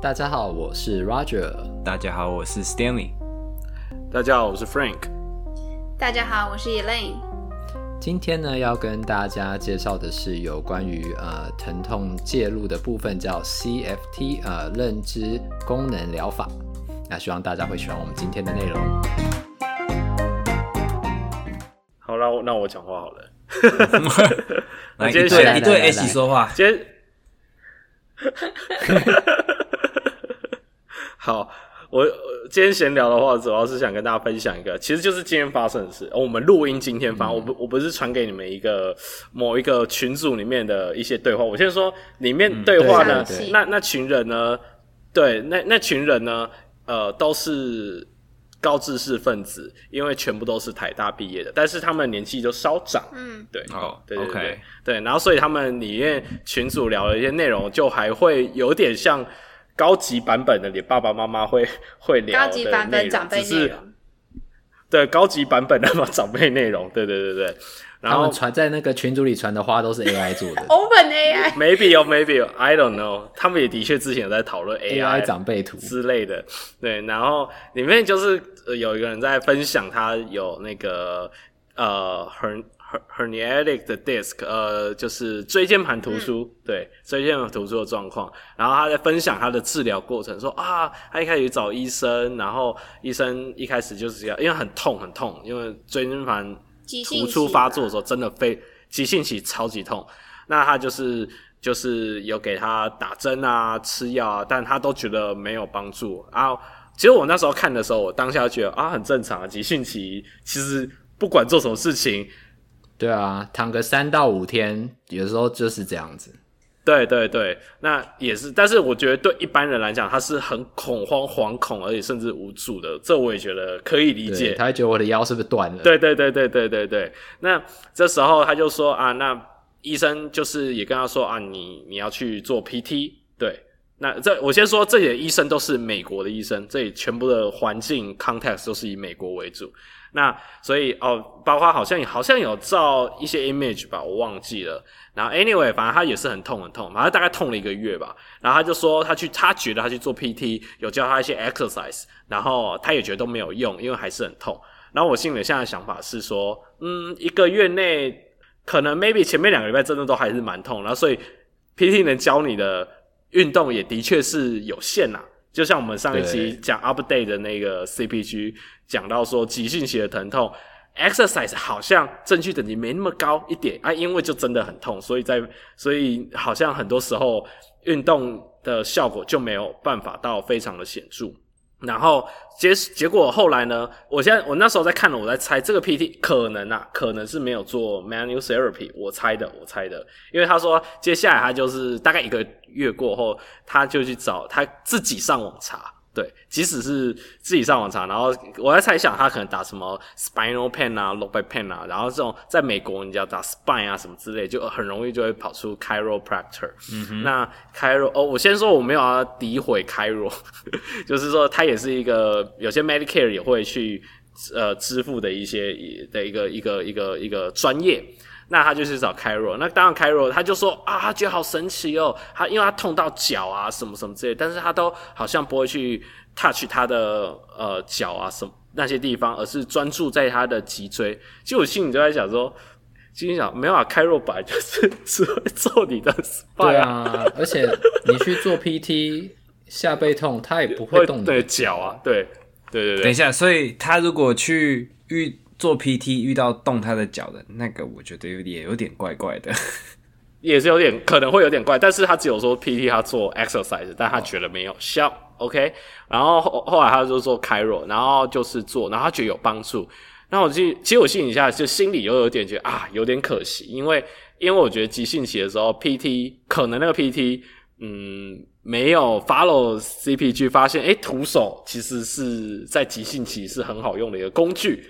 大家好，我是 Roger。大家好，我是 Stanley。大家好，我是 Frank。大家好，我是 Elaine。今天呢，要跟大家介绍的是有关于呃疼痛介入的部分，叫 CFT 呃认知功能疗法。那希望大家会喜欢我们今天的内容。好了，那我讲话好了。来，一对一对一起说话。今天。好，我今天闲聊的话，主要是想跟大家分享一个，其实就是今天发生的事。我们录音今天发，嗯、我不我不是传给你们一个某一个群组里面的一些对话。我先说里面对话呢，嗯、那那群人呢，对，那那群人呢，呃，都是高知识分子，因为全部都是台大毕业的，但是他们年纪就稍长。嗯，对，好，对对对 OK，对，然后所以他们里面群组聊的一些内容，就还会有点像。高级版本的，你爸爸妈妈会 会聊高级版本长辈内容，对高级版本的嘛长辈内容，对对对对。然后传在那个群组里传的话都是 AI 做的，Open AI，Maybe 有 Maybe 有，I don't know。他们也的确之前有在讨论 AI 长辈图之类的，对。然后里面就是有一个人在分享，他有那个呃很。Herniated disc，呃，就是椎间盘突出，嗯、对，椎间盘突出的状况。然后他在分享他的治疗过程，说啊，他一开始找医生，然后医生一开始就是这样，因为很痛很痛，因为椎间盘突出发作的时候真的非急性期超级痛。那他就是就是有给他打针啊，吃药啊，但他都觉得没有帮助。然后其实我那时候看的时候，我当下觉得啊，很正常啊，急性期其实不管做什么事情。对啊，躺个三到五天，有时候就是这样子。对对对，那也是，但是我觉得对一般人来讲，他是很恐慌、惶恐，而且甚至无助的。这我也觉得可以理解。他会觉得我的腰是不是断了？对对对对对对对。那这时候他就说啊，那医生就是也跟他说啊，你你要去做 PT。对，那这我先说，这里的医生都是美国的医生，这里全部的环境 context 都是以美国为主。那所以哦，包括好像好像有照一些 image 吧，我忘记了。然后 anyway，反正他也是很痛很痛，反正大概痛了一个月吧。然后他就说他去，他觉得他去做 PT，有教他一些 exercise，然后他也觉得都没有用，因为还是很痛。然后我心里现在想法是说，嗯，一个月内可能 maybe 前面两个礼拜真的都还是蛮痛，然后所以 PT 能教你的运动也的确是有限呐。就像我们上一期讲 update 的那个 CPG 讲到说，急性期的疼痛 exercise 好像证据等级没那么高一点啊，因为就真的很痛，所以在所以好像很多时候运动的效果就没有办法到非常的显著。然后结结果后来呢？我现在我那时候在看了，我在猜这个 PT 可能啊，可能是没有做 manual therapy，我猜的，我猜的，因为他说接下来他就是大概一个月过后，他就去找他自己上网查。对，即使是自己上网查，然后我在猜想他可能打什么 spinal pain 啊，low back pain 啊，然后这种在美国你要打 spine 啊什么之类，就很容易就会跑出 chiropractor。嗯哼，那 chiro 哦，我先说我没有要诋毁 chiro，就是说他也是一个有些 Medicare 也会去呃支付的一些的一个一个一个一个专业。那他就去找 Chiro，那当然 Chiro 他就说啊，他觉得好神奇哦，他因为他痛到脚啊什么什么之类，但是他都好像不会去 touch 他的呃脚啊什么那些地方，而是专注在他的脊椎。其实我心里就在想说，心里想没有啊，Chiro 本来就是只会做你的对啊，而且你去做 PT 下背痛，他也不会动你的脚啊，对对对对。等一下，所以他如果去遇。做 PT 遇到动他的脚的那个，我觉得有点有点怪怪的，也是有点可能会有点怪，但是他只有说 PT 他做 exercise，但他觉得没有效，OK，然后后后来他就做 Cairo，然后就是做，然后他觉得有帮助，然后我就其实我心里下就心里又有点觉得啊有点可惜，因为因为我觉得急性期的时候 PT 可能那个 PT 嗯没有 follow CPG 发现，诶徒手其实是在急性期是很好用的一个工具。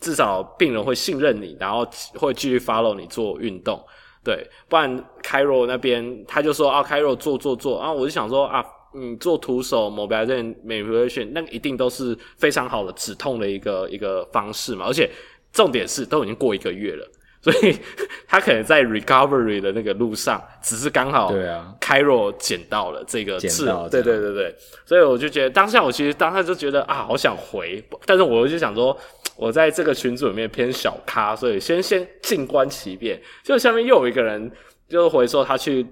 至少病人会信任你，然后会继续 follow 你做运动，对，不然 Cairo 那边他就说啊，Cairo 做做做，啊我就想说啊，你做徒手 mobilization manipulation 那一定都是非常好的止痛的一个一个方式嘛，而且重点是都已经过一个月了，所以他可能在 recovery 的那个路上，只是刚好对啊，Cairo 捡到了这个刺，对对对对，所以我就觉得当下我其实当下就觉得啊，好想回，但是我就想说，我在这个群组里面偏小咖，所以先先静观其变。就下面又有一个人就回说他去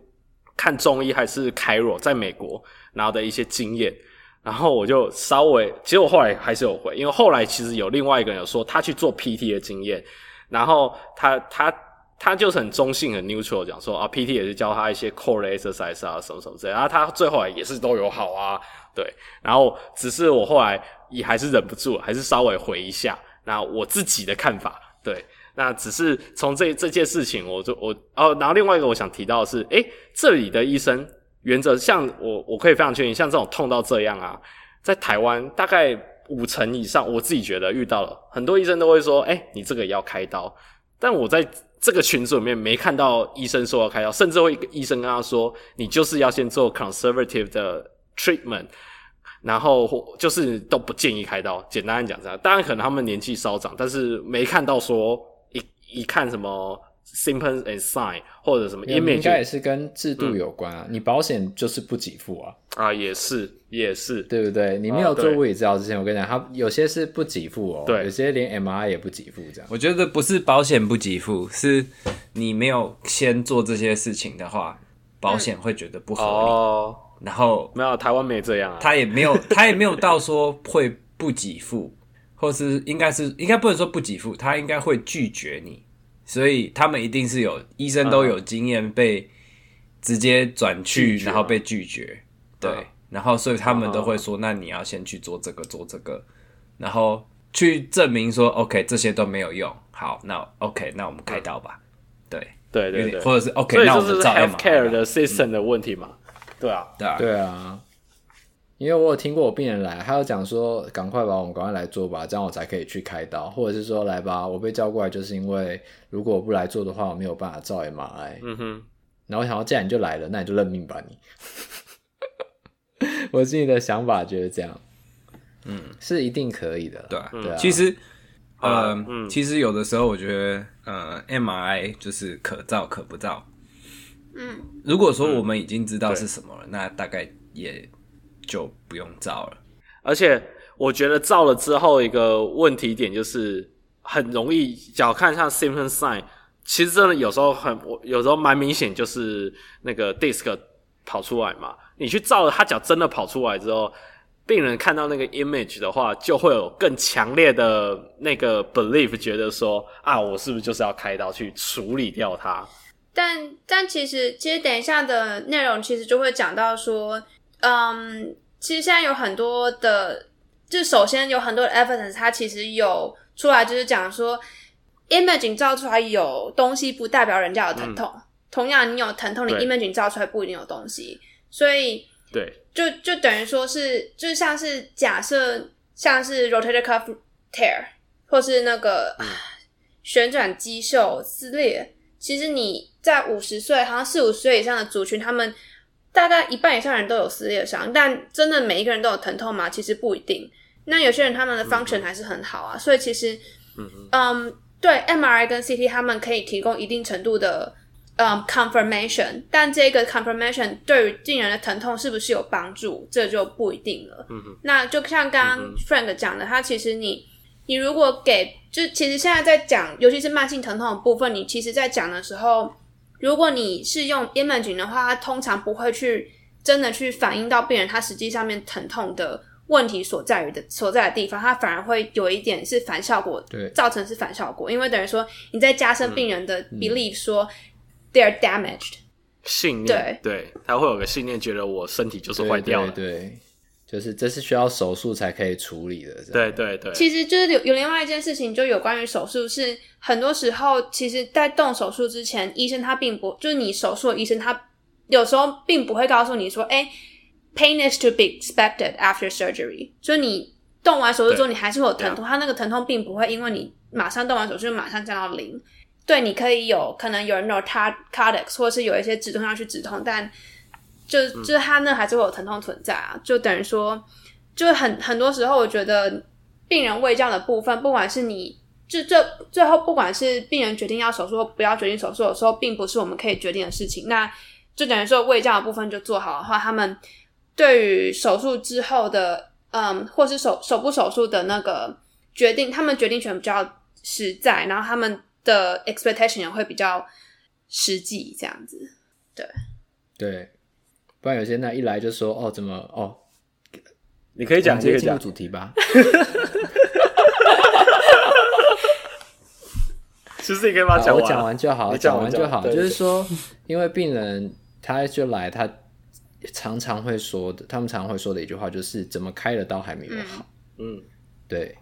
看中医还是 Cairo 在美国然后的一些经验，然后我就稍微，其实我后来还是有回，因为后来其实有另外一个人有说他去做 PT 的经验。然后他他他就是很中性很 neutral 讲说啊，PT 也是教他一些 core exercise 啊什么什么之类，然后他最后也是都有好啊，对。然后只是我后来也还是忍不住，还是稍微回一下，那我自己的看法，对。那只是从这这件事情，我就我哦，然后另外一个我想提到的是，诶，这里的医生原则像我我可以非常确定，像这种痛到这样啊，在台湾大概。五成以上，我自己觉得遇到了很多医生都会说：“哎、欸，你这个也要开刀。”但我在这个群组里面没看到医生说要开刀，甚至会医生跟他说：“你就是要先做 conservative 的 treatment，然后就是都不建议开刀。”简单讲这样，当然可能他们年纪稍长，但是没看到说一一看什么。Symptoms and sign 或者什么 image，应该也是跟制度有关啊。嗯、你保险就是不给付啊。啊，也是，也是，对不对？你没有做物理治疗之前，哦、我跟你讲，他有些是不给付哦。对，有些连 MRI 也不给付，这样。我觉得不是保险不给付，是你没有先做这些事情的话，保险会觉得不合理。哦。然后没有，台湾没这样啊。他也没有，他也没有到说会不给付，或是应该是应该不能说不给付，他应该会拒绝你。所以他们一定是有医生都有经验，被直接转去，然后被拒绝。对，然后所以他们都会说：“那你要先去做这个，做这个，然后去证明说，OK，这些都没有用。好，那 OK，那我们开刀吧。”对，对对对，或者是 OK，那我们照 healthcare 的 system 的问题嘛？对啊，对啊，对啊。因为我有听过我病人来，他有讲说，赶快吧，我们赶快来做吧，这样我才可以去开刀，或者是说，来吧，我被叫过来就是因为如果我不来做的话，我没有办法照 MRI。嗯哼，然后我想要，既然你就来了，那你就认命吧，你。我自己的想法就是这样，嗯，是一定可以的，对对啊。其实，呃，嗯、其实有的时候我觉得，呃，MRI 就是可造可不造。嗯，如果说我们已经知道是什么了，嗯、那大概也。就不用造了，而且我觉得造了之后一个问题点就是很容易，脚看像 symptom sign，其实真的有时候很，有时候蛮明显，就是那个 disc 跑出来嘛。你去照了，他脚真的跑出来之后，病人看到那个 image 的话，就会有更强烈的那个 belief，觉得说啊，我是不是就是要开刀去处理掉它？但但其实其实等一下的内容其实就会讲到说。嗯，其实现在有很多的，就首先有很多的 evidence，它其实有出来，就是讲说，imaging 照出来有东西不代表人家有疼痛。嗯、同样，你有疼痛，你 imaging 照出来不一定有东西。所以，对，就就等于说是，就像是假设像是 rotator cuff tear，或是那个、嗯、旋转肌袖撕裂，其实你在五十岁，好像四五十岁以上的族群，他们。大概一半以上人都有撕裂伤，但真的每一个人都有疼痛吗？其实不一定。那有些人他们的 function 还是很好啊，嗯、所以其实，嗯，嗯对，MRI 跟 CT 他们可以提供一定程度的嗯 confirmation，但这个 confirmation 对于病人的疼痛是不是有帮助，这就不一定了。嗯哼，那就像刚刚 Frank 讲的，他其实你你如果给，就其实现在在讲，尤其是慢性疼痛的部分，你其实在讲的时候。如果你是用 imaging 的话，它通常不会去真的去反映到病人他实际上面疼痛的问题所在于的所在的地方，它反而会有一点是反效果，对，造成是反效果，因为等于说你在加深病人的 belief 说、嗯、they're damaged 信念，对，对，他会有个信念，觉得我身体就是坏掉了，对，对，对。就是这是需要手术才可以处理的，对对对。其实就是有有另外一件事情，就有关于手术，是很多时候，其实，在动手术之前，医生他并不就是你手术的医生，他有时候并不会告诉你说，哎，pain is to be expected after surgery，就是你动完手术之后，你还是会有疼痛，他那个疼痛并不会因为你马上动完手术就马上降到零。对，你可以有可能有人有 narcotics，或者是有一些止痛药去止痛，但。就就是他那还是会有疼痛存在啊，就等于说，就很很多时候，我觉得病人卫教的部分，不管是你就最最后，不管是病人决定要手术或不要决定手术的时候，并不是我们可以决定的事情。那就等于说，卫教的部分就做好的话，他们对于手术之后的，嗯，或是手手部手术的那个决定，他们决定权比较实在，然后他们的 expectation 也会比较实际，这样子。对对，不然有些那一来就说，哦，怎么哦，你可以讲这个进入主题吧。其实你可以把它讲完，我讲完就好，讲完，完就好。就是说，因为病人他就来，他常常会说的，他们常常会说的一句话就是：怎么开的刀还没有好？嗯，对。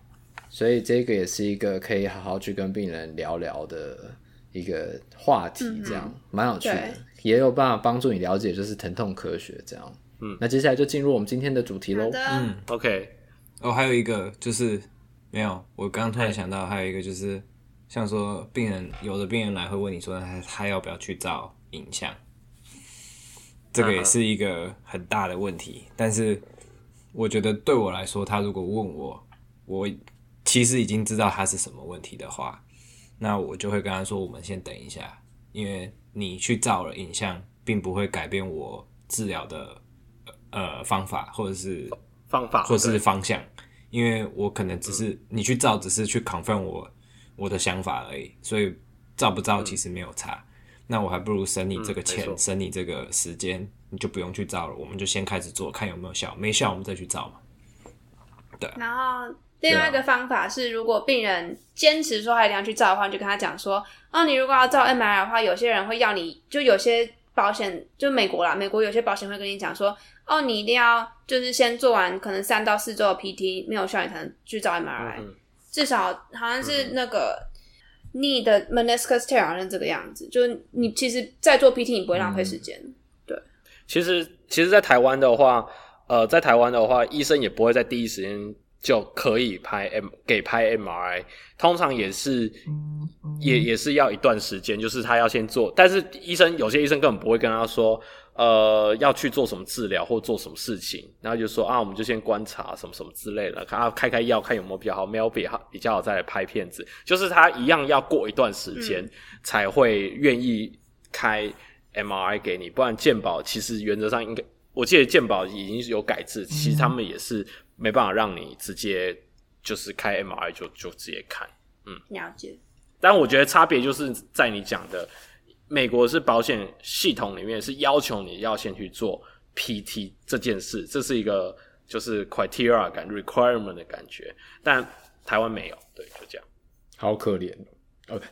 所以这个也是一个可以好好去跟病人聊聊的一个话题，这样蛮、嗯、有趣的，也有办法帮助你了解就是疼痛科学这样。嗯，那接下来就进入我们今天的主题喽。嗯，OK。哦，还有一个就是没有，我刚刚突然想到还有一个就是。像说病人，有的病人来会问你说他他要不要去照影像，这个也是一个很大的问题。但是我觉得对我来说，他如果问我，我其实已经知道他是什么问题的话，那我就会跟他说：我们先等一下，因为你去照了影像，并不会改变我治疗的呃方法或者是方法或者是方向，因为我可能只是你去照，只是去 confirm 我。我的想法而已，所以照不照其实没有差。嗯、那我还不如省你这个钱，嗯、省你这个时间，你就不用去照了。我们就先开始做，看有没有效，没效我们再去照嘛。对。然后另外一个方法是，如果病人坚持说他一定要去照的话，你就跟他讲说：哦，你如果要照 MRI 的话，有些人会要你，就有些保险，就美国啦，美国有些保险会跟你讲说：哦，你一定要就是先做完可能三到四周的 PT，没有效你才能去照 MRI。嗯至少好像是那个 knee 的 meniscus tear 好像这个样子，就是你其实，在做 PT 你不会浪费时间。嗯、对，其实其实，在台湾的话，呃，在台湾的话，医生也不会在第一时间就可以拍 M 给拍 MRI，通常也是也也是要一段时间，就是他要先做，但是医生有些医生根本不会跟他说。呃，要去做什么治疗或做什么事情，然后就说啊，我们就先观察什么什么之类的，看啊开开药，看有没有比较好，没有比较好比较好再来拍片子。就是他一样要过一段时间才会愿意开 MRI 给你，不然健保其实原则上应该，我记得健保已经有改制，其实他们也是没办法让你直接就是开 MRI 就就直接看，嗯，了解。但我觉得差别就是在你讲的。美国是保险系统里面是要求你要先去做 PT 这件事，这是一个就是 criteria 感 requirement 的感觉，但台湾没有，对，就这样。好可怜，OK。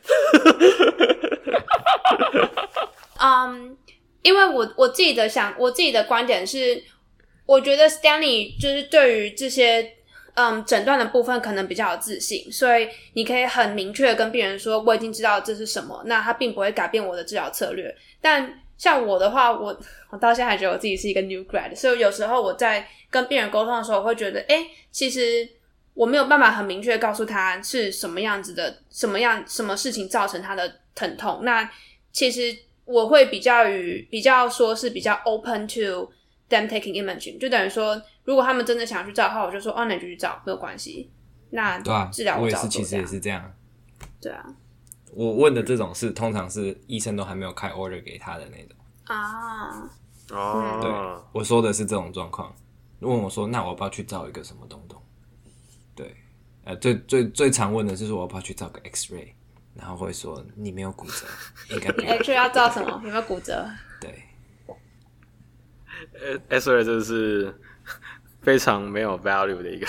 嗯，因为我我自己的想，我自己的观点是，我觉得 Stanley 就是对于这些。嗯，诊断的部分可能比较有自信，所以你可以很明确的跟病人说，我已经知道这是什么，那他并不会改变我的治疗策略。但像我的话，我 我到现在还觉得我自己是一个 new grad，所以有时候我在跟病人沟通的时候，我会觉得，哎，其实我没有办法很明确告诉他是什么样子的，什么样什么事情造成他的疼痛。那其实我会比较与比较说是比较 open to them taking imaging，就等于说。如果他们真的想要去照的话，我就说哦，那你就去照，没有关系。那对啊，治疗我也是，其实也是这样。对啊，我问的这种事，通常是医生都还没有开 order 给他的那种啊。哦，对，我说的是这种状况。问我说，那我要不要去照一个什么东东？对，呃，最最最常问的就是说，我要不要去照个 X ray？然后会说你没有骨折，应该 X ray 要照什么？有没有骨折？对，呃 ray 就是。非常没有 value 的一个。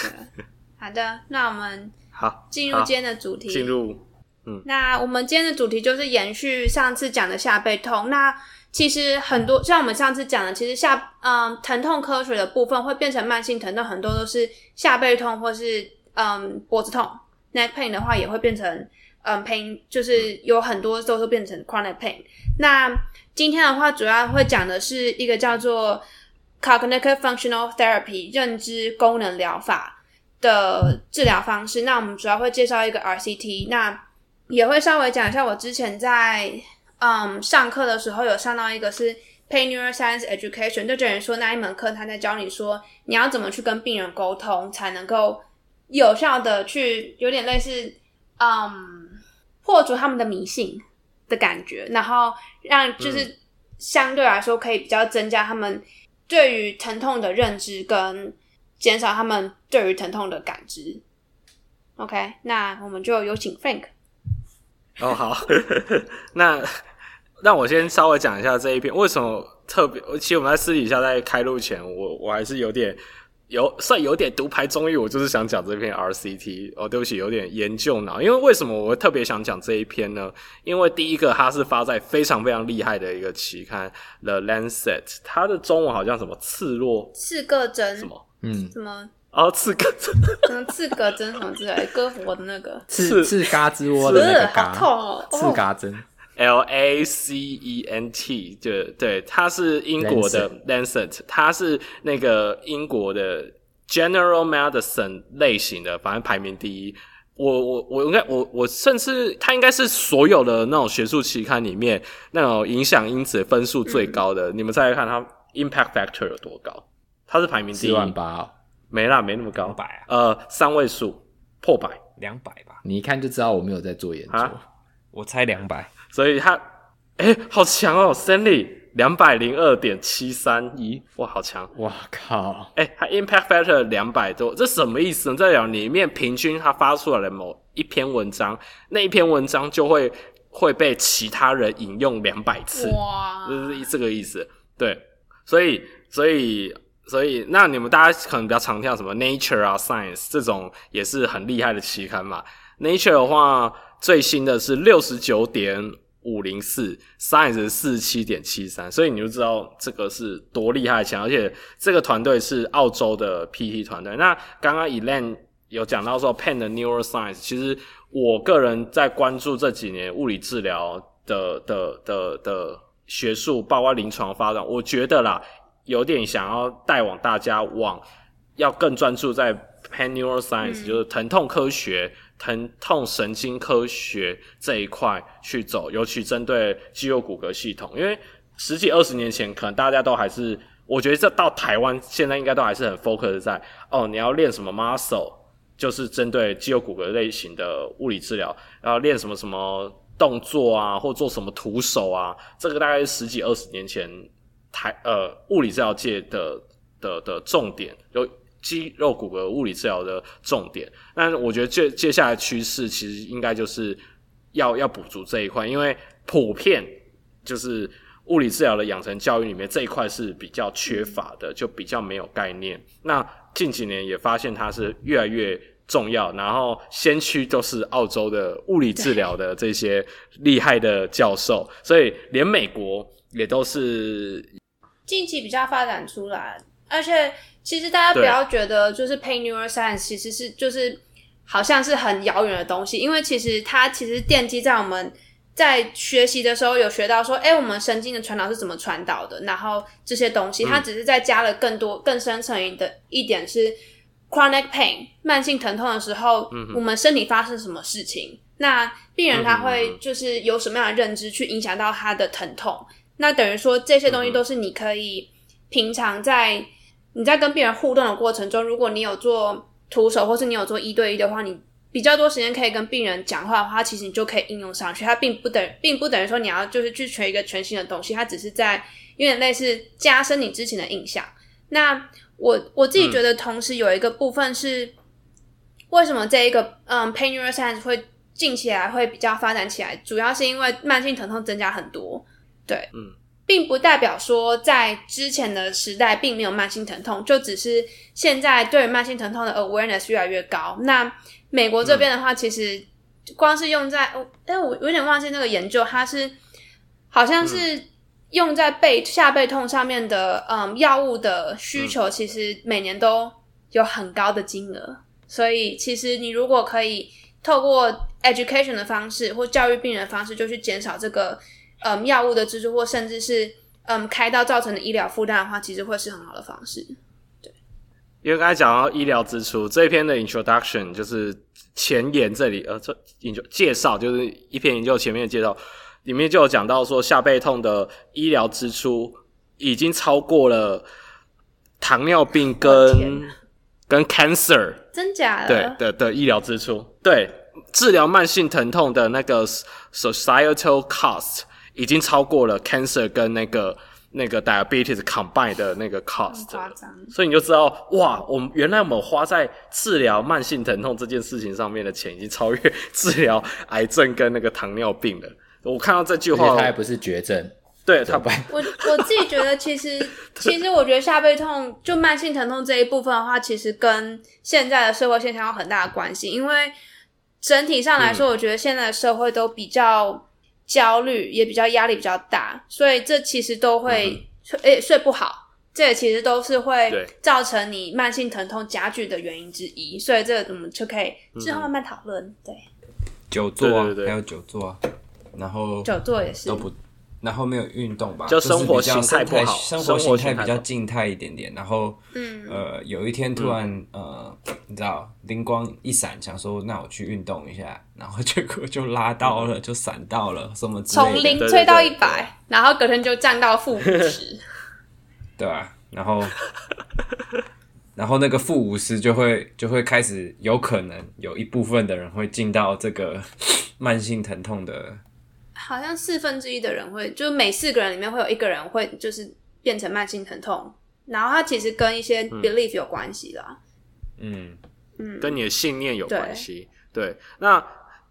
好的，那我们 好进入今天的主题。进入，嗯，那我们今天的主题就是延续上次讲的下背痛。那其实很多像我们上次讲的，其实下嗯疼痛科学的部分会变成慢性疼痛，很多都是下背痛或是嗯脖子痛。neck pain 的话也会变成嗯 pain，就是有很多都是变成 chronic pain。那今天的话主要会讲的是一个叫做。Cognitive Functional Therapy 认知功能疗法的治疗方式，那我们主要会介绍一个 RCT，那也会稍微讲一下我之前在嗯上课的时候有上到一个是 Pain Neuroscience Education，就等于说那一门课他在教你说你要怎么去跟病人沟通，才能够有效的去有点类似嗯破除他们的迷信的感觉，然后让就是相对来说可以比较增加他们对于疼痛的认知，跟减少他们对于疼痛的感知。OK，那我们就有请 Frank。哦，好，那让我先稍微讲一下这一篇为什么特别。其实我们在私底下在开录前，我我还是有点有算有点独排众议，我就是想讲这篇 RCT。哦，对不起，有点研究脑。因为为什么我会特别想讲这一篇呢？因为第一个，它是发在非常非常厉害的一个期刊《The Lancet》，它的中文好像什么刺络刺个针什么嗯什么。哦，刺个针，嗯，刺胳针什么之类，割喉的那个刺刺嘎吱窝的那个嘎，好痛哦，刺嘎针，L A C E N T，就对，它是英国的 Lancet，它是那个英国的 General Medicine 类型的，反正排名第一。我我我应该我我甚至它应该是所有的那种学术期刊里面那种影响因子分数最高的。嗯、你们再来看它 Impact Factor 有多高？它是排名第一，四万八哦。没啦，没那么高，百啊，呃，三位数破百，两百吧。你一看就知道我没有在做研究，啊、我猜两百，所以他，哎、欸，好强哦，Stanley 两百零二点七三一，哇，好强，哇靠，哎、欸，他 Impact Factor 两百多，这什么意思？呢？在讲里面平均他发出来的某一篇文章，那一篇文章就会会被其他人引用两百次，哇，就是这个意思，对，所以，所以。所以，那你们大家可能比较常听到什么？Nature 啊、Science 这种也是很厉害的期刊嘛。Nature 的话，最新的是六十九点五零四，Science 是四十七点七三，所以你就知道这个是多厉害强，而且这个团队是澳洲的 PT 团队。那刚刚 Elaine 有讲到说 Penn 的 Neuroscience，其实我个人在关注这几年物理治疗的的的的，的学术，包括临床发展，我觉得啦。有点想要带往大家往要更专注在 Penn Neuroscience，、嗯、就是疼痛科学、疼痛神经科学这一块去走，尤其针对肌肉骨骼系统。因为十几二十年前，可能大家都还是，我觉得这到台湾现在应该都还是很 focus 在哦，你要练什么 muscle，就是针对肌肉骨骼类型的物理治疗，然后练什么什么动作啊，或做什么徒手啊，这个大概十几二十年前。台呃，物理治疗界的的的重点，有肌肉骨骼物理治疗的重点。但是我觉得接接下来趋势其实应该就是要要补足这一块，因为普遍就是物理治疗的养成教育里面这一块是比较缺乏的，就比较没有概念。那近几年也发现它是越来越重要，然后先驱都是澳洲的物理治疗的这些厉害的教授，所以连美国也都是。近期比较发展出来，而且其实大家不要觉得就是 Pain Neuroscience 其实是就是好像是很遥远的东西，因为其实它其实奠基在我们在学习的时候有学到说，哎、欸，我们神经的传导是怎么传导的，然后这些东西它只是在加了更多更深层的一点是 chronic pain 慢性疼痛的时候，我们身体发生什么事情，那病人他会就是有什么样的认知去影响到他的疼痛。那等于说，这些东西都是你可以平常在你在跟病人互动的过程中，如果你有做徒手，或是你有做一对一的话，你比较多时间可以跟病人讲话的话，其实你就可以应用上去。它并不等，并不等于说你要就是去学一个全新的东西，它只是在有点类似加深你之前的印象。那我我自己觉得，同时有一个部分是为什么这一个嗯，pain neuroscience 会近起来会比较发展起来，主要是因为慢性疼痛增加很多。对，嗯，并不代表说在之前的时代并没有慢性疼痛，就只是现在对慢性疼痛的 awareness 越来越高。那美国这边的话，其实光是用在，哦，哎，我有点忘记那个研究，它是好像是用在背下背痛上面的，嗯，药物的需求其实每年都有很高的金额。所以，其实你如果可以透过 education 的方式或教育病人的方式，就去减少这个。嗯，药物的支出或甚至是嗯开刀造成的医疗负担的话，其实会是很好的方式。对，因为刚才讲到医疗支出这一篇的 introduction 就是前言这里呃，这研究介绍就是一篇研究前面的介绍里面就有讲到说下背痛的医疗支出已经超过了糖尿病跟跟 cancer 真假的对的的医疗支出对。治疗慢性疼痛的那个 societal cost 已经超过了 cancer 跟那个那个 diabetes combine 的那个 cost，所以你就知道哇，我们原来我们花在治疗慢性疼痛这件事情上面的钱，已经超越治疗癌症跟那个糖尿病了。我看到这句话，它还不是绝症。对他，我我自己觉得，其实 其实我觉得下背痛就慢性疼痛这一部分的话，其实跟现在的社会现象有很大的关系。因为整体上来说，我觉得现在的社会都比较焦虑，也比较压力比较大，所以这其实都会睡诶、欸、睡不好，这也其实都是会造成你慢性疼痛加剧的原因之一。所以这个我们就可以之后慢慢讨论。对，久坐啊，对对对，还有久坐啊，然后久坐也是都不。然后没有运动吧，就生活形态不好，生活形态比较静态一点点。然后，嗯，呃，有一天突然，嗯、呃，你知道，灵光一闪，想说那我去运动一下，然后结果就拉到了，嗯、就闪到了什么之类的，从零吹到一百，然后隔天就降到负五十，对啊，然后，然后那个负五十就会就会开始有可能有一部分的人会进到这个慢性疼痛的。好像四分之一的人会，就每四个人里面会有一个人会就是变成慢性疼痛，然后它其实跟一些 belief 有关系啦。嗯嗯，跟你的信念有关系。对，那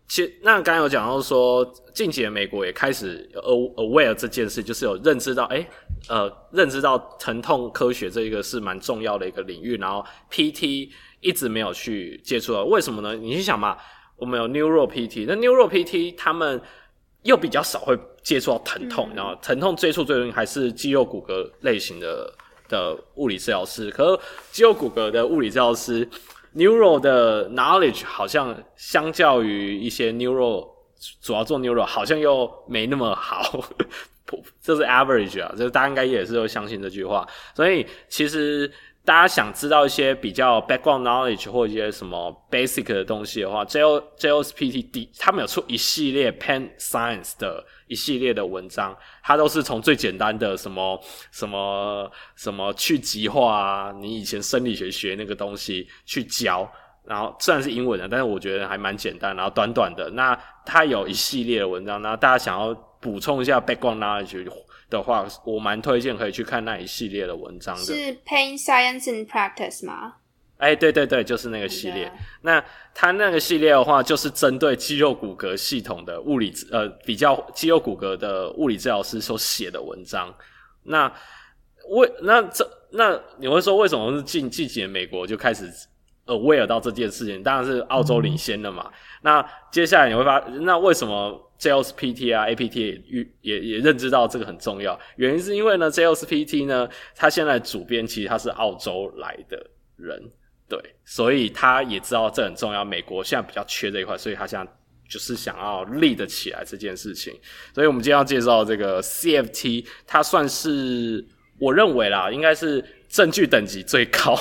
其实那刚刚有讲到说，近几年美国也开始 aware 这件事，就是有认知到，哎、欸，呃，认知到疼痛科学这一个是蛮重要的一个领域，然后 PT 一直没有去接触到，为什么呢？你去想嘛，我们有 Neuro PT，那 Neuro PT 他们。又比较少会接触到疼痛，然后疼痛接触最容易还是肌肉骨骼类型的的物理治疗师。可是肌肉骨骼的物理治疗师，neuro 的 knowledge 好像相较于一些 neuro 主要做 neuro 好像又没那么好，这是 average 啊，就是大家应该也是会相信这句话。所以其实。大家想知道一些比较 background knowledge 或一些什么 basic 的东西的话，Jo Jo's P T D 他们有出一系列 pen Science 的一系列的文章，它都是从最简单的什么什么什么去极化啊，你以前生理学学那个东西去教，然后虽然是英文的，但是我觉得还蛮简单，然后短短的，那它有一系列的文章，那大家想要补充一下 background knowledge。的话，我蛮推荐可以去看那一系列的文章的。是 Pain Science in Practice 吗？哎、欸，对对对，就是那个系列。那它那个系列的话，就是针对肌肉骨骼系统的物理，呃，比较肌肉骨骼的物理治疗师所写的文章。那为那这那你会说，为什么是近近几年美国就开始 aware 到这件事情？当然是澳洲领先了嘛。嗯、那接下来你会发，那为什么？JOSPT 啊，APT 也也也认知到这个很重要，原因是因为呢，JOSPT 呢，他现在主编其实他是澳洲来的人，对，所以他也知道这很重要。美国现在比较缺这一块，所以他现在就是想要 lead 起来这件事情。所以我们今天要介绍这个 CFT，它算是我认为啦，应该是证据等级最高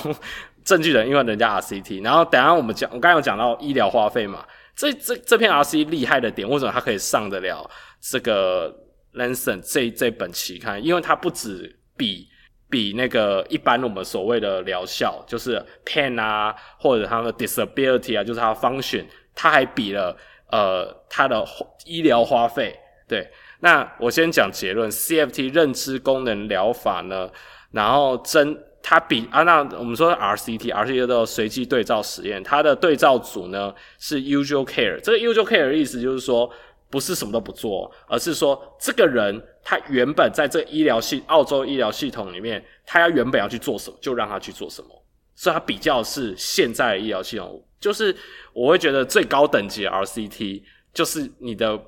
证据人，因为人家 RCT。然后等下我们讲，我刚刚有讲到医疗花费嘛。这这这篇 RCT 厉害的点，为什么它可以上得了这个 Lancet 这这本期刊？因为它不止比比那个一般我们所谓的疗效，就是 pain 啊，或者它的 disability 啊，就是它的 function，它还比了呃它的医疗花费。对，那我先讲结论，CFT 认知功能疗法呢，然后真。它比啊，那我们说 RCT，RCT 的随机对照实验，它的对照组呢是 usual care。这个 usual care 的意思就是说，不是什么都不做，而是说这个人他原本在这医疗系澳洲医疗系统里面，他要原本要去做什么，就让他去做什么。所以他比较是现在的医疗系统，就是我会觉得最高等级的 RCT 就是你的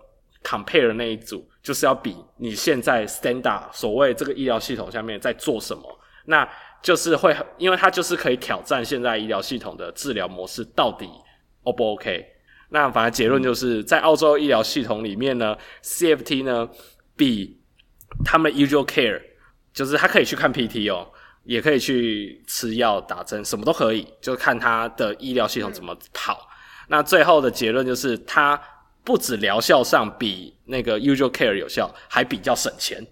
compare 的那一组，就是要比你现在 standard 所谓这个医疗系统下面在做什么。那就是会，因为它就是可以挑战现在医疗系统的治疗模式到底 O 不 OK？那反正结论就是在澳洲医疗系统里面呢，CFT 呢比他们 Usual Care，就是他可以去看 PT 哦，也可以去吃药打针，什么都可以，就看他的医疗系统怎么跑。那最后的结论就是，它不止疗效上比那个 Usual Care 有效，还比较省钱。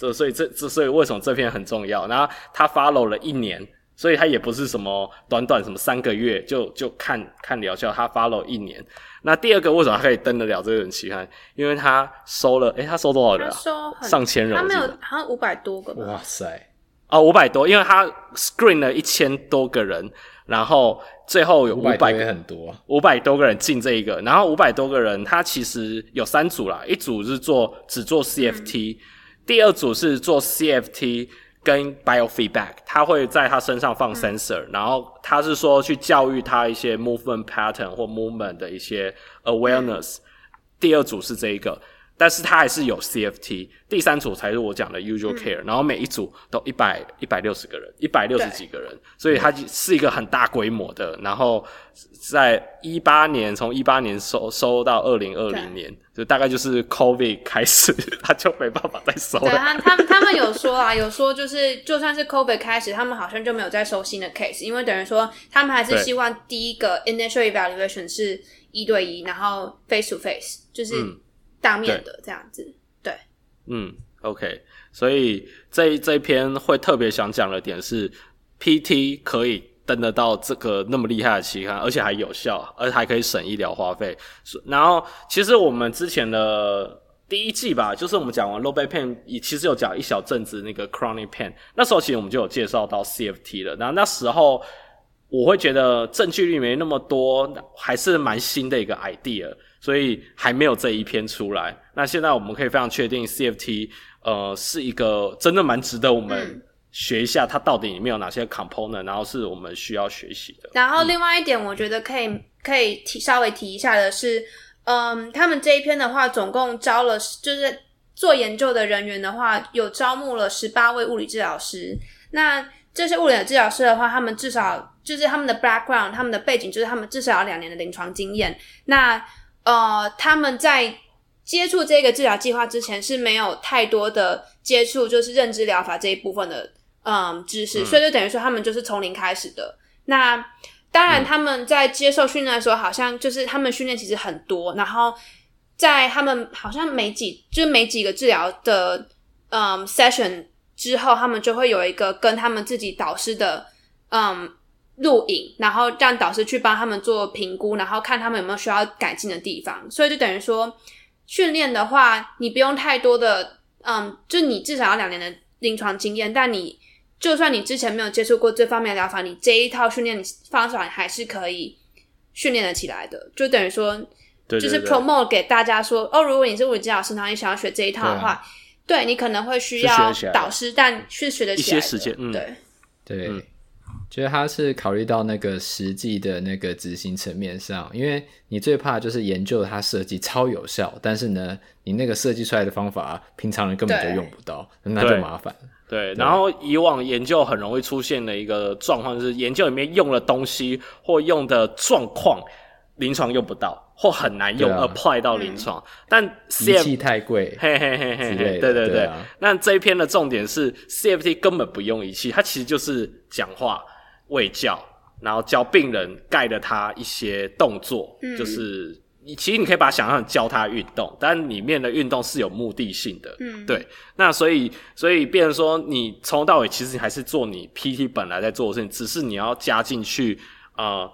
这所以这这所以为什么这篇很重要？然后他 follow 了一年，所以他也不是什么短短什么三个月就就看看疗效，他 follow 一年。那第二个为什么他可以登得了这个期刊？因为他收了，诶、欸、他收多少人？啊？收上千人，他没有，好像五百多个吧。哇塞！哦，五百多，因为他 screen 了一千多个人，然后最后有五百个，很多，五百多个人进这一个，然后五百多个人，他其实有三组啦，一组是做只做 CFT，、嗯、第二组是做 CFT。跟 biofeedback，他会在他身上放 sensor，、嗯、然后他是说去教育他一些 movement pattern 或 movement 的一些 awareness、嗯。第二组是这一个。但是它还是有 CFT，第三组才是我讲的 usual care，、嗯、然后每一组都一百一百六十个人，一百六十几个人，所以它是一个很大规模的。然后在一八年，从一八年收收到二零二零年，就大概就是 COVID 开始，他就没办法再收了。对，他他们他们有说啊，有说就是就算是 COVID 开始，他们好像就没有再收新的 case，因为等于说他们还是希望第一个 initial evaluation 是一对一，然后 face to face，就是。嗯当面的这样子，对，嗯，OK，所以这一这一篇会特别想讲的点是，PT 可以登得到这个那么厉害的期刊，而且还有效，而且还可以省医疗花费。然后，其实我们之前的第一季吧，就是我们讲完 low back pain，也其实有讲一小阵子那个 chronic pain，那时候其实我们就有介绍到 CFT 了。然后那时候我会觉得证据率没那么多，还是蛮新的一个 idea。所以还没有这一篇出来。那现在我们可以非常确定，CFT 呃是一个真的蛮值得我们学一下，它到底里面有哪些 component，然后是我们需要学习的。然后另外一点，我觉得可以可以提稍微提一下的是，嗯，他们这一篇的话，总共招了就是做研究的人员的话，有招募了十八位物理治疗师。那这些物理治疗师的话，他们至少就是他们的 background，他们的背景就是他们至少要两年的临床经验。那呃，他们在接触这个治疗计划之前是没有太多的接触，就是认知疗法这一部分的嗯知识，所以就等于说他们就是从零开始的。那当然，他们在接受训练的时候，好像就是他们训练其实很多，然后在他们好像每几就每几个治疗的嗯 session 之后，他们就会有一个跟他们自己导师的嗯。录影，然后让导师去帮他们做评估，然后看他们有没有需要改进的地方。所以就等于说，训练的话，你不用太多的，嗯，就你至少要两年的临床经验。但你就算你之前没有接触过这方面的疗法，你这一套训练方法还是可以训练得起来的。就等于说，对对对，就是 promote 给大家说，哦，如果你是物理治疗师，然后你想要学这一套的话，对，你可能会需要导师，但是学得起来一些时间，嗯，对对。嗯觉得他是考虑到那个实际的那个执行层面上，因为你最怕就是研究它设计超有效，但是呢，你那个设计出来的方法，平常人根本就用不到，那就麻烦。对，然后以往研究很容易出现的一个状况，就是研究里面用的东西或用的状况，临床用不到，或很难用、啊、apply 到临床。嗯、但仪器太贵，嘿嘿嘿嘿，对对对。对啊、那这一篇的重点是 CFT 根本不用仪器，它其实就是讲话。卫教，然后教病人盖的他一些动作，嗯、就是你其实你可以把它想象教他运动，但里面的运动是有目的性的，嗯，对。那所以所以变成说，你从头到尾其实你还是做你 PT 本来在做的事情，只是你要加进去，呃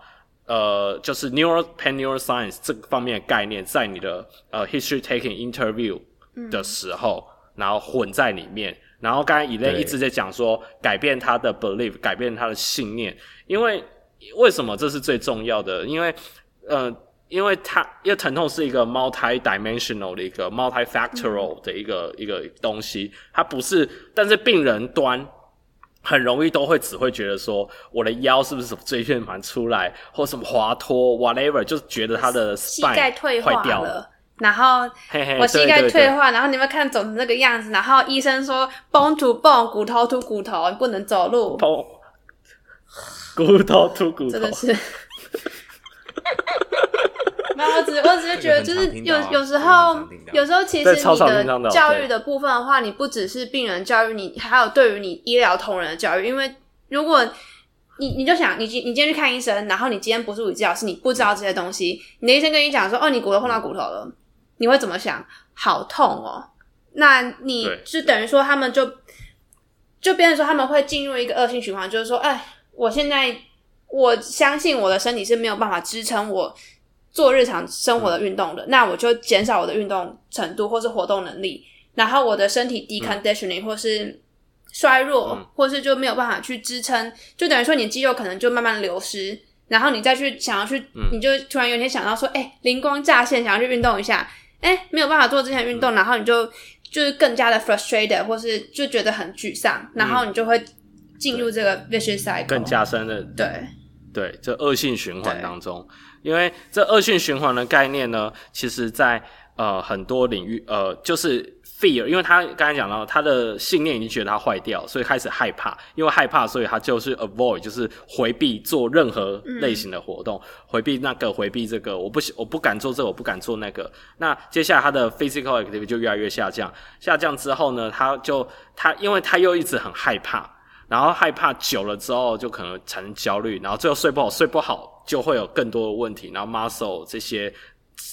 呃，就是 neural Pan Neuroscience 这个方面的概念，在你的呃 History Taking Interview 的时候，嗯、然后混在里面。然后刚才 Elaine 一直在讲说，改变他的 belief，改变他的信念。因为为什么这是最重要的？因为呃，因为他因为疼痛是一个 multi-dimensional 的一个 multi-factorial 的一个、嗯、一个东西，它不是。但是病人端很容易都会只会觉得说，我的腰是不是什么椎间盘出来，或什么滑脱，whatever，就觉得他的 spine 膝盖退化了。然后我膝盖退化，然后你们看肿成那个样子，然后医生说 bone to bone，骨头 to 骨头，你不能走路。骨头 to 骨头，真的是。没有，我只我只是觉得，就是有有时候，有时候其实你的教育的部分的话，你不只是病人教育你，还有对于你医疗同仁的教育。因为如果你你就想，你今你今天去看医生，然后你今天不是物理治疗师，你不知道这些东西，你的医生跟你讲说，哦，你骨头碰到骨头了。你会怎么想？好痛哦！那你就等于说，他们就就变成说，他们会进入一个恶性循环，就是说，哎，我现在我相信我的身体是没有办法支撑我做日常生活的运动的，嗯、那我就减少我的运动程度或是活动能力，然后我的身体 deconditioning、嗯、或是衰弱，嗯、或是就没有办法去支撑，就等于说你肌肉可能就慢慢流失，然后你再去想要去，嗯、你就突然有一天想到说，哎、欸，灵光乍现，想要去运动一下，哎、欸，没有办法做这项运动，嗯、然后你就就是更加的 frustrated，或是就觉得很沮丧，然后你就会进入这个 vicious cycle，更加深的，对。对，这恶性循环当中。因为这恶性循环的概念呢，其实在呃很多领域，呃，就是 fear，因为他刚才讲到他的信念已经觉得他坏掉，所以开始害怕，因为害怕，所以他就是 avoid，就是回避做任何类型的活动，嗯、回避那个，回避这个，我不我不敢做这个，我不敢做那个。那接下来他的 physical activity 就越来越下降，下降之后呢，他就他因为他又一直很害怕，然后害怕久了之后就可能产生焦虑，然后最后睡不好，睡不好。就会有更多的问题，然后 muscle 这些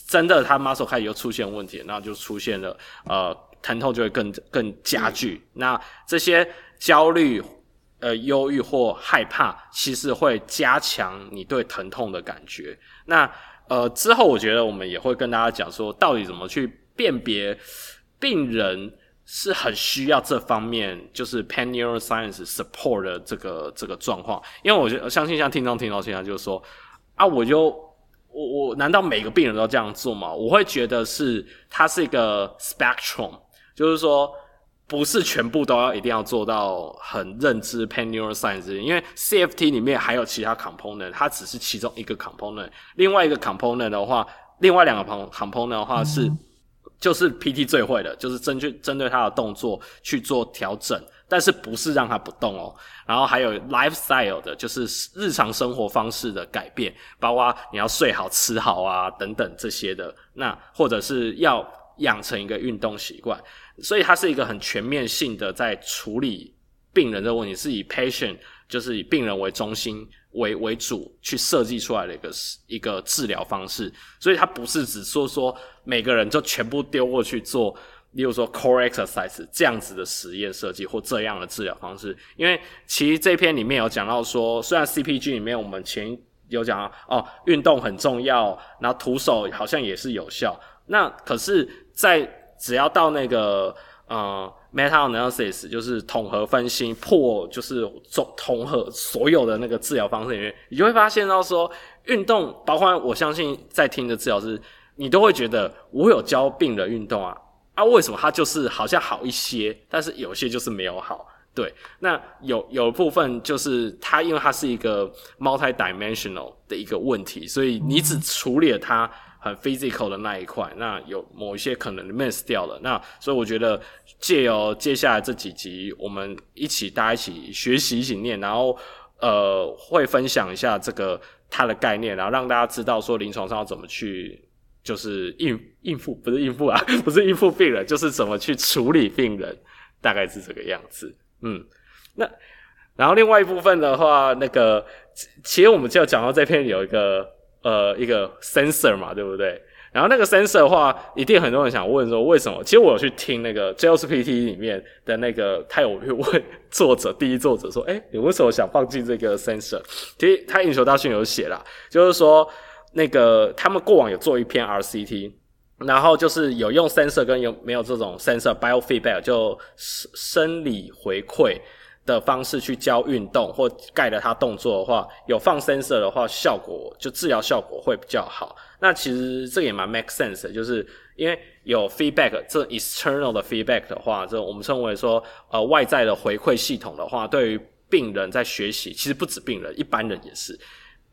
真的，他 muscle 开始又出现问题，然后就出现了呃疼痛就会更更加剧。嗯、那这些焦虑、呃忧郁或害怕，其实会加强你对疼痛的感觉。那呃之后，我觉得我们也会跟大家讲说，到底怎么去辨别病人是很需要这方面，就是 Pain Neuroscience support 的这个这个状况。因为我觉得相信像听众听到现在就是说。啊，我就我我难道每个病人都这样做吗？我会觉得是它是一个 spectrum，就是说不是全部都要一定要做到很认知 pain neuroscience，因为 CFT 里面还有其他 component，它只是其中一个 component。另外一个 component 的话，另外两个 component 的话是、嗯、就是 PT 最会的，就是针对针对他的动作去做调整。但是不是让他不动哦，然后还有 lifestyle 的，就是日常生活方式的改变，包括你要睡好、吃好啊等等这些的，那或者是要养成一个运动习惯，所以它是一个很全面性的在处理病人的问题，是以 patient 就是以病人为中心为为主去设计出来的一个一个治疗方式，所以它不是只说说每个人就全部丢过去做。例如说 core exercise 这样子的实验设计或这样的治疗方式，因为其实这篇里面有讲到说，虽然 CPG 里面我们前有讲哦，运动很重要，然后徒手好像也是有效，那可是，在只要到那个呃 meta analysis 就是统合分析破就是总统合所有的那个治疗方式里面，你就会发现到说，运动包括我相信在听的治疗师，你都会觉得我有教病人运动啊。啊，为什么它就是好像好一些，但是有些就是没有好？对，那有有部分就是它，因为它是一个 multi-dimensional 的一个问题，所以你只处理了它很 physical 的那一块，那有某一些可能 miss 掉了。那所以我觉得借由接下来这几集，我们一起大家一起学习一起念，然后呃会分享一下这个它的概念，然后让大家知道说临床上要怎么去。就是应应付，不是应付啊，不是应付病人，就是怎么去处理病人，大概是这个样子。嗯，那然后另外一部分的话，那个其实我们就讲到这篇有一个呃一个 sensor 嘛，对不对？然后那个 sensor 的话，一定很多人想问说为什么？其实我有去听那个 JOSPT 里面的那个，他有去问作者，第一作者说，诶，你为什么想放进这个 sensor？其实他 introduction 有写啦，就是说。那个他们过往有做一篇 RCT，然后就是有用 sensor 跟有没有这种 sensor biofeedback 就生生理回馈的方式去教运动或盖了他动作的话，有放 sensor 的话，效果就治疗效果会比较好。那其实这个也蛮 make sense 的，就是因为有 feedback 这 external 的 feedback 的话，这我们称为说呃外在的回馈系统的话，对于病人在学习，其实不止病人，一般人也是。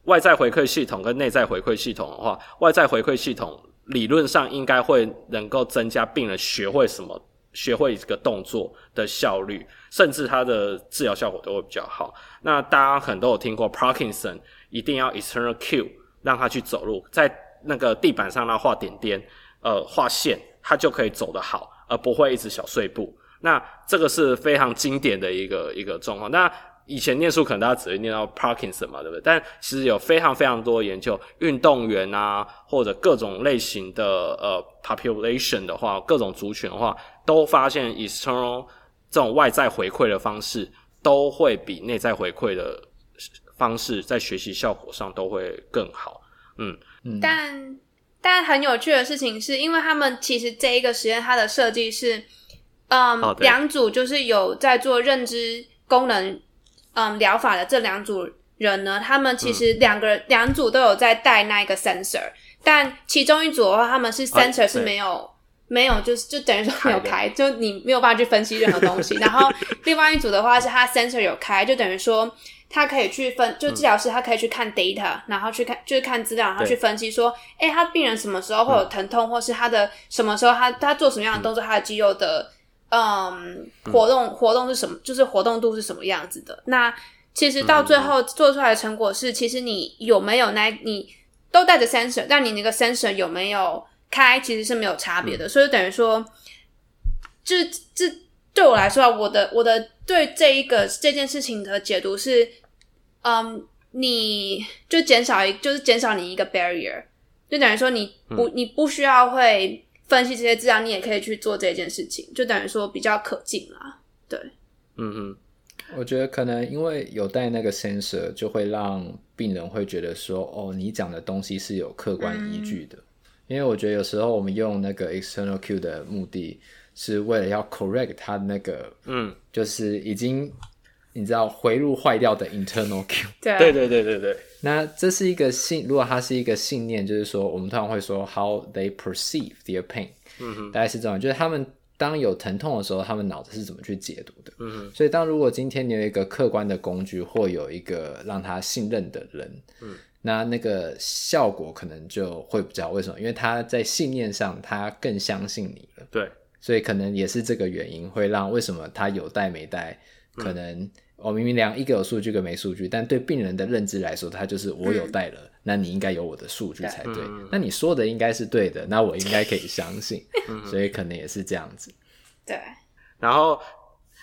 外在回馈系统跟内在回馈系统的话，外在回馈系统理论上应该会能够增加病人学会什么、学会这个动作的效率，甚至它的治疗效果都会比较好。那大家可能都有听过 Parkinson，一定要 external Q 让他去走路，在那个地板上那画点点，呃，画线，他就可以走得好，而不会一直小碎步。那这个是非常经典的一个一个状况。那以前念书可能大家只会念到 Parkinson 嘛，对不对？但其实有非常非常多研究，运动员啊，或者各种类型的呃 population 的话，各种族群的话，都发现 external 这种外在回馈的方式，都会比内在回馈的方式，在学习效果上都会更好。嗯，但但很有趣的事情是，因为他们其实这一个实验它的设计是，嗯，哦、两组就是有在做认知功能嗯疗法的这两组人呢，他们其实两个人、嗯、两组都有在带那一个 sensor，但其中一组的话，他们是 sensor 是没有。啊没有，就是就等于说没有开，就你没有办法去分析任何东西。然后另外一组的话是他 sensor 有开，就等于说他可以去分，就治疗师他可以去看 data，、嗯、然后去看就是看资料，然后去分析说，哎，他病人什么时候会有疼痛，嗯、或是他的什么时候他他做什么样的动作，嗯、他的肌肉的嗯活动活动是什么，就是活动度是什么样子的。那其实到最后做出来的成果是，其实你有没有那，你都带着 sensor，但你那个 sensor 有没有？开其实是没有差别的，嗯、所以等于说，这这对我来说啊，我的我的对这一个这件事情的解读是，嗯，你就减少一，就是减少你一个 barrier，就等于说你不、嗯、你不需要会分析这些资料，你也可以去做这件事情，就等于说比较可敬啦。对，嗯嗯，我觉得可能因为有带那个 sensor，就会让病人会觉得说，哦，你讲的东西是有客观依据的。嗯因为我觉得有时候我们用那个 external cue 的目的是为了要 correct 它那个，嗯，就是已经你知道回路坏掉的 internal cue。对对对对对对。那这是一个信，如果它是一个信念，就是说我们通常会说 how they perceive their pain，嗯哼，大概是这种，就是他们当有疼痛的时候，他们脑子是怎么去解读的，嗯哼。所以当如果今天你有一个客观的工具，或有一个让他信任的人，嗯。那那个效果可能就会比较，为什么？因为他在信念上他更相信你了。对，所以可能也是这个原因会让为什么他有带没带，可能我明明量一个有数据，一个没数据，但对病人的认知来说，他就是我有带了，嗯、那你应该有我的数据才对。对那你说的应该是对的，那我应该可以相信，所以可能也是这样子。对，然后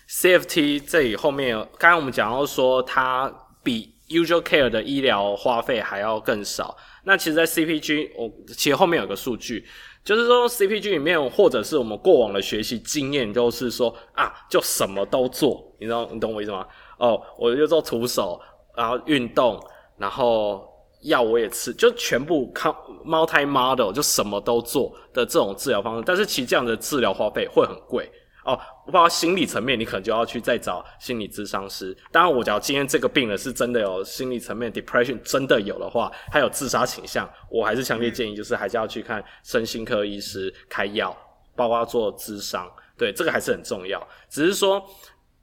CFT 这里后面，刚刚我们讲到说它比。Usual Care 的医疗花费还要更少。那其实，在 CPG，我其实后面有个数据，就是说 CPG 里面，或者是我们过往的学习经验，就是说啊，就什么都做，你知道，你懂我意思吗？哦，我就做徒手，然后运动，然后药我也吃，就全部靠 multi model，就什么都做的这种治疗方式。但是其实这样的治疗花费会很贵。哦，包括心理层面，你可能就要去再找心理咨商师。当然，我假如今天这个病人是真的有心理层面 depression，真的有的话，还有自杀倾向，我还是强烈建议，就是还是要去看身心科医师开药，包括做咨商。对，这个还是很重要。只是说，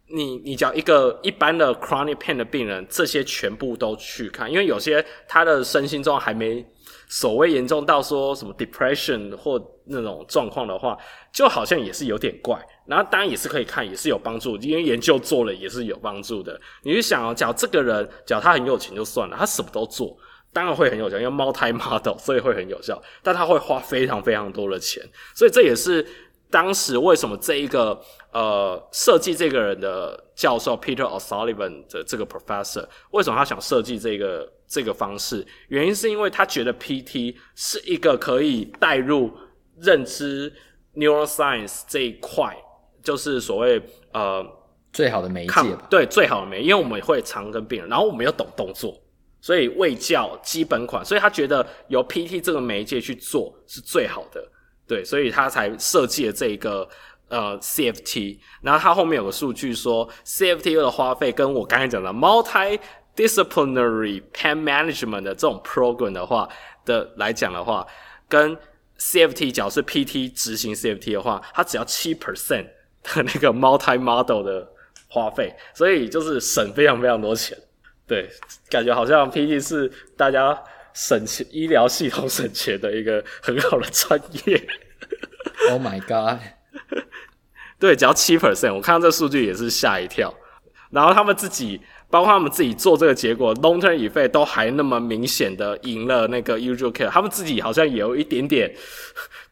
你你讲一个一般的 chronic pain 的病人，这些全部都去看，因为有些他的身心状况还没。所谓严重到说什么 depression 或那种状况的话，就好像也是有点怪。然后当然也是可以看，也是有帮助，因为研究做了也是有帮助的。你就想哦，假如这个人，假如他很有钱就算了，他什么都做，当然会很有效，因为 multi model，所以会很有效。但他会花非常非常多的钱，所以这也是当时为什么这一个呃设计这个人的教授 Peter O'Sullivan 的这个 professor 为什么他想设计这个。这个方式，原因是因为他觉得 PT 是一个可以带入认知 neuroscience 这一块，就是所谓呃最好的媒介吧。对，最好的媒介，因为我们会常跟病人，然后我们又懂动作，所以卫教基本款，所以他觉得由 PT 这个媒介去做是最好的。对，所以他才设计了这一个呃 CFT。然后他后面有个数据说，CFT 的花费跟我刚才讲的 multi Disciplinary pan management 的这种 program 的话的来讲的话，跟 CFT 假如是 PT 执行 CFT 的话，它只要七 percent 的那个 multi model 的花费，所以就是省非常非常多钱。对，感觉好像 PT 是大家省钱医疗系统省钱的一个很好的专业。Oh my god！对，只要七 percent，我看到这个数据也是吓一跳。然后他们自己。包括他们自己做这个结果，long term effect 都还那么明显的赢了那个 usual care，他们自己好像也有一点点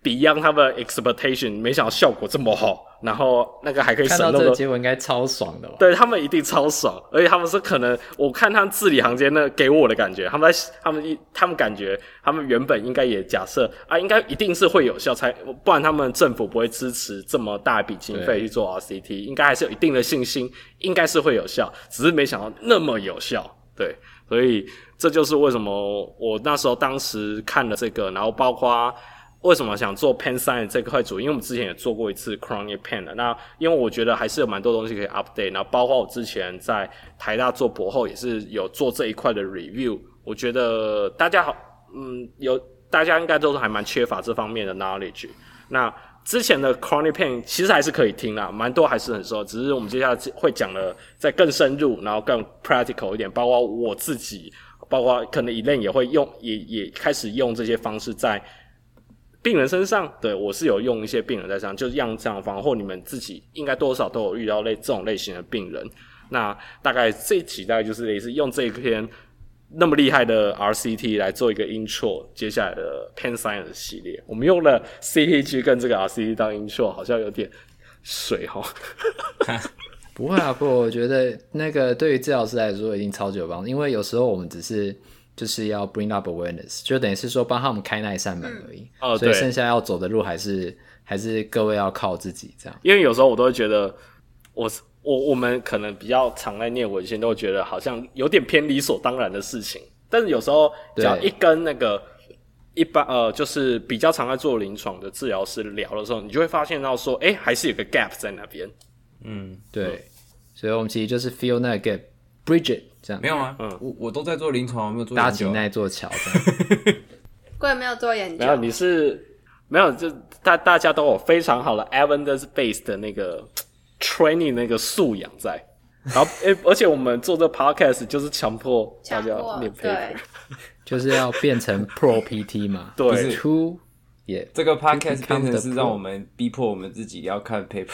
beyond 他们 expectation，没想到效果这么好。然后那个还可以省那么多，看到这个结果应该超爽的吧？对，他们一定超爽，而且他们是可能，我看他们字里行间那给我的感觉，他们在他们一他们感觉他们原本应该也假设啊，应该一定是会有效才，不然他们政府不会支持这么大一笔经费去做 RCT，对应该还是有一定的信心，应该是会有效，只是没想到那么有效，对，所以这就是为什么我那时候当时看了这个，然后包括为什么想做 Pen Science 这块组，因为我们之前也做过一次 c r o n i c Pen 的。那因为我觉得还是有蛮多东西可以 update，然后包括我之前在台大做博后也是有做这一块的 review。我觉得大家好，嗯，有大家应该都是还蛮缺乏这方面的 knowledge。那之前的 c r o n i c Pain 其实还是可以听啦，蛮多还是很熟，只是我们接下来会讲的再更深入，然后更 practical 一点，包括我自己，包括可能 Elaine 也会用，也也开始用这些方式在病人身上。对，我是有用一些病人在上，就是样这样的方，或你们自己应该多少都有遇到类这种类型的病人。那大概这一期大概就是类似用这一篇。那么厉害的 RCT 来做一个 intro，接下来的 Pen Science 系列，我们用了 CTG 跟这个 RCT 当 intro，好像有点水哈。不会啊，不，我觉得那个对于治疗师来说已经超级有帮助，因为有时候我们只是就是要 bring up awareness，就等于是说帮他们开那一扇门而已。哦、嗯，所以剩下要走的路还是还是各位要靠自己这样。因为有时候我都会觉得我。我我们可能比较常在念文献，都会觉得好像有点偏理所当然的事情。但是有时候，只要一跟那个一般呃，就是比较常在做临床的治疗师聊的时候，你就会发现到说，哎，还是有个 gap 在那边。嗯，对。嗯、所以我们其实就是 fill 那个 gap，bridge 这样。没有啊，嗯，我我都在做临床，我没有做搭起那座桥。这样 我也没有做研究。没有，你是没有，就大大家都有非常好的 evidence base 的那个。training 那个素养在，然后 诶，而且我们做这个 podcast 就是强迫大家念 paper，就是要变成 pro PT 嘛。对，是 to 也这个 podcast 变成是让我们逼迫我们自己要看 paper。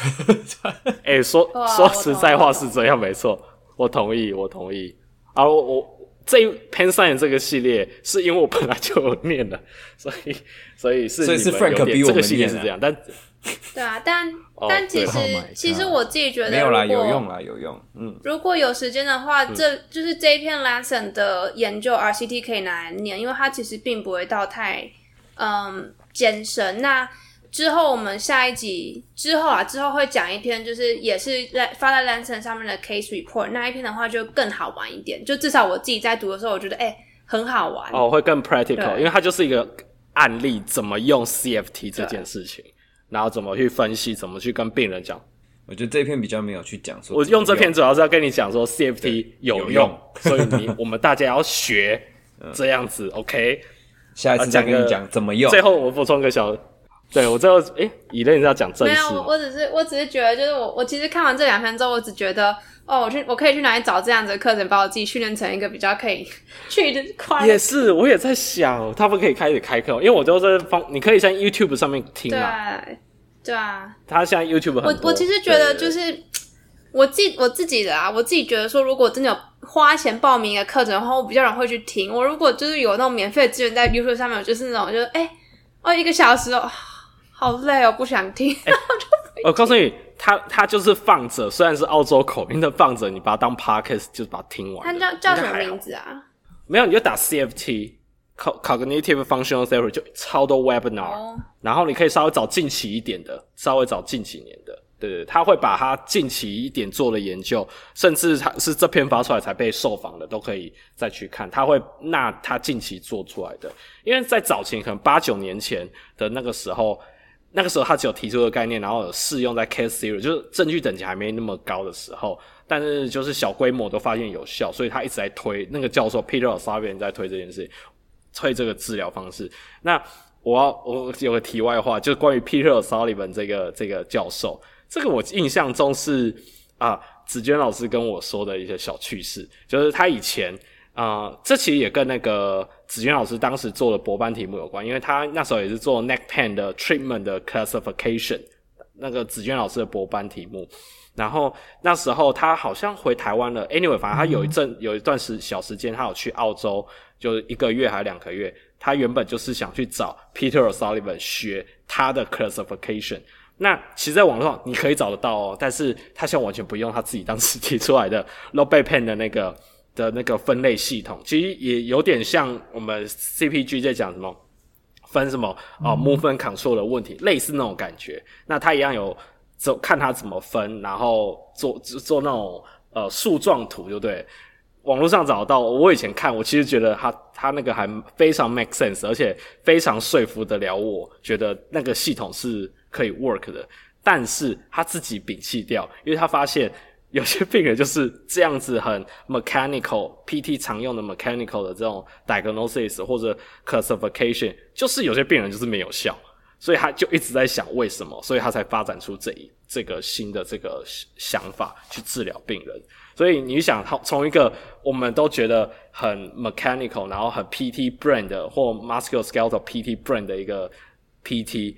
哎，说说实在话是这样，没错，我同意，我同意。啊，我我这 Pen Science 这个系列是因为我本来就有念的，所以所以是所以是 Frank 逼我们念的，这个系列是这样，但。对啊，但、oh, 但其实、oh、其实我自己觉得没有啦，有用啦，有用。嗯，如果有时间的话，嗯、这就是这一篇 lesson 的研究 RCT 可以拿来念，因为它其实并不会到太嗯艰深。那之后我们下一集之后啊，之后会讲一篇，就是也是在发在 Lantern 上面的 case report 那一篇的话，就更好玩一点。就至少我自己在读的时候，我觉得哎、欸、很好玩哦，会更 practical，因为它就是一个案例，怎么用 CFT 这件事情。然后怎么去分析，怎么去跟病人讲？我觉得这篇比较没有去讲说。我用这篇主要是要跟你讲说 CFT 有用，有用 所以你我们大家要学这样子。OK，下一次再跟你讲怎么用。最后我补充个小，对我最后诶以类是要讲正事。没有，我只是我只是觉得，就是我我其实看完这两篇之后，我只觉得哦，我去我可以去哪里找这样子的课程，把我自己训练成一个比较可以去的快。也是，我也在想，他们可以开始开课，因为我都在放，你可以在 YouTube 上面听嘛。对。对啊，他现在 YouTube 很多。我我其实觉得就是我自我自己的啊，我自己觉得说，如果真的有花钱报名一个课程的话，我比较容易会去听。我如果就是有那种免费的资源在 YouTube 上面，就是那种就是哎哦一个小时哦，好累哦，不想听。欸、我告诉你，他他就是放着，虽然是澳洲口音的放着，你把它当 Podcast 就是把它听完。他叫叫什么名字啊？没有，你就打 CFT。Cognitive Functional Therapy 就超多 Webinar，、oh. 然后你可以稍微找近期一点的，稍微找近几年的，对对，他会把他近期一点做的研究，甚至他是这篇发出来才被受访的，都可以再去看。他会那他近期做出来的，因为在早前可能八九年前的那个时候，那个时候他只有提出的概念，然后有试用在 Case Zero，就是证据等级还没那么高的时候，但是就是小规模都发现有效，所以他一直在推。那个教授 Peter Sullivan 在推这件事。推这个治疗方式，那我要我有个题外话，就是关于 Peter Sullivan 这个这个教授，这个我印象中是啊，子娟老师跟我说的一些小趣事，就是他以前啊、呃，这其实也跟那个子娟老师当时做的博班题目有关，因为他那时候也是做 neck pain 的 treatment 的 classification，那个子娟老师的博班题目，然后那时候他好像回台湾了，anyway，反正他有一阵、有一段时小时间，他有去澳洲。就一个月还两个月，他原本就是想去找 Peter Sullivan 学他的 classification。那其实在网络上你可以找得到哦，但是他现在完全不用他自己当时提出来的 low back pain 的那个的那个分类系统，其实也有点像我们 CPG 在讲什么分什么啊 movement control 的问题，嗯、类似那种感觉。那他一样有走看它怎么分，然后做做那种呃树状图，就对。网络上找到，我以前看，我其实觉得他他那个还非常 make sense，而且非常说服得了我，觉得那个系统是可以 work 的。但是他自己摒弃掉，因为他发现有些病人就是这样子很 mechanical，PT 常用的 mechanical 的这种 diagnosis 或者 classification，就是有些病人就是没有效，所以他就一直在想为什么，所以他才发展出这一这个新的这个想法去治疗病人。所以你想，从一个我们都觉得很 mechanical，然后很 PT brain 的或 musculoskeletal PT brain 的一个 PT，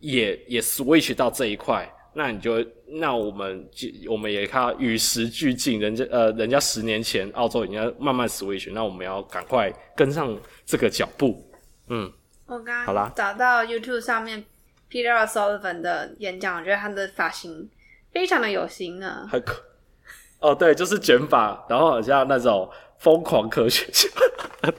也也 switch 到这一块，那你就那我们就我们也看与时俱进，人家呃人家十年前澳洲已经慢慢 switch，那我们要赶快跟上这个脚步。嗯，我刚刚找到 YouTube 上面 Peter O'Sullivan 的演讲，我觉得他的发型非常的有型呢。很可。哦，对，就是卷发，然后好像那种疯狂科学家，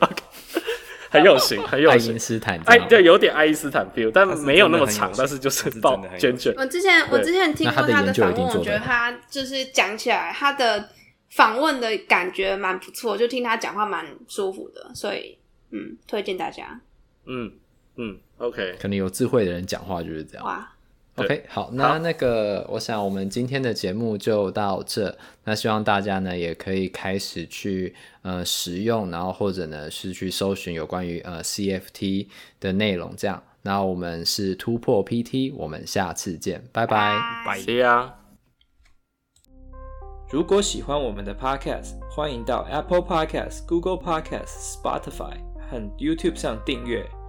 很有型，很有型。爱因斯坦，哎，对，有点爱因斯坦 feel，但没有那么长，但是就是爆卷卷。我之前我之前听过他的访问，我觉得他就是讲起来，他的访问的感觉蛮不错，就听他讲话蛮舒服的，所以嗯，推荐大家。嗯嗯，OK，可能有智慧的人讲话就是这样。哇。OK，好，那那个，我想我们今天的节目就到这。那希望大家呢也可以开始去呃使用，然后或者呢是去搜寻有关于呃 CFT 的内容。这样，那我们是突破 PT，我们下次见，拜拜，拜呀。如果喜欢我们的 Podcast，欢迎到 Apple Podcast、Google Podcast、Spotify 和 YouTube 上订阅。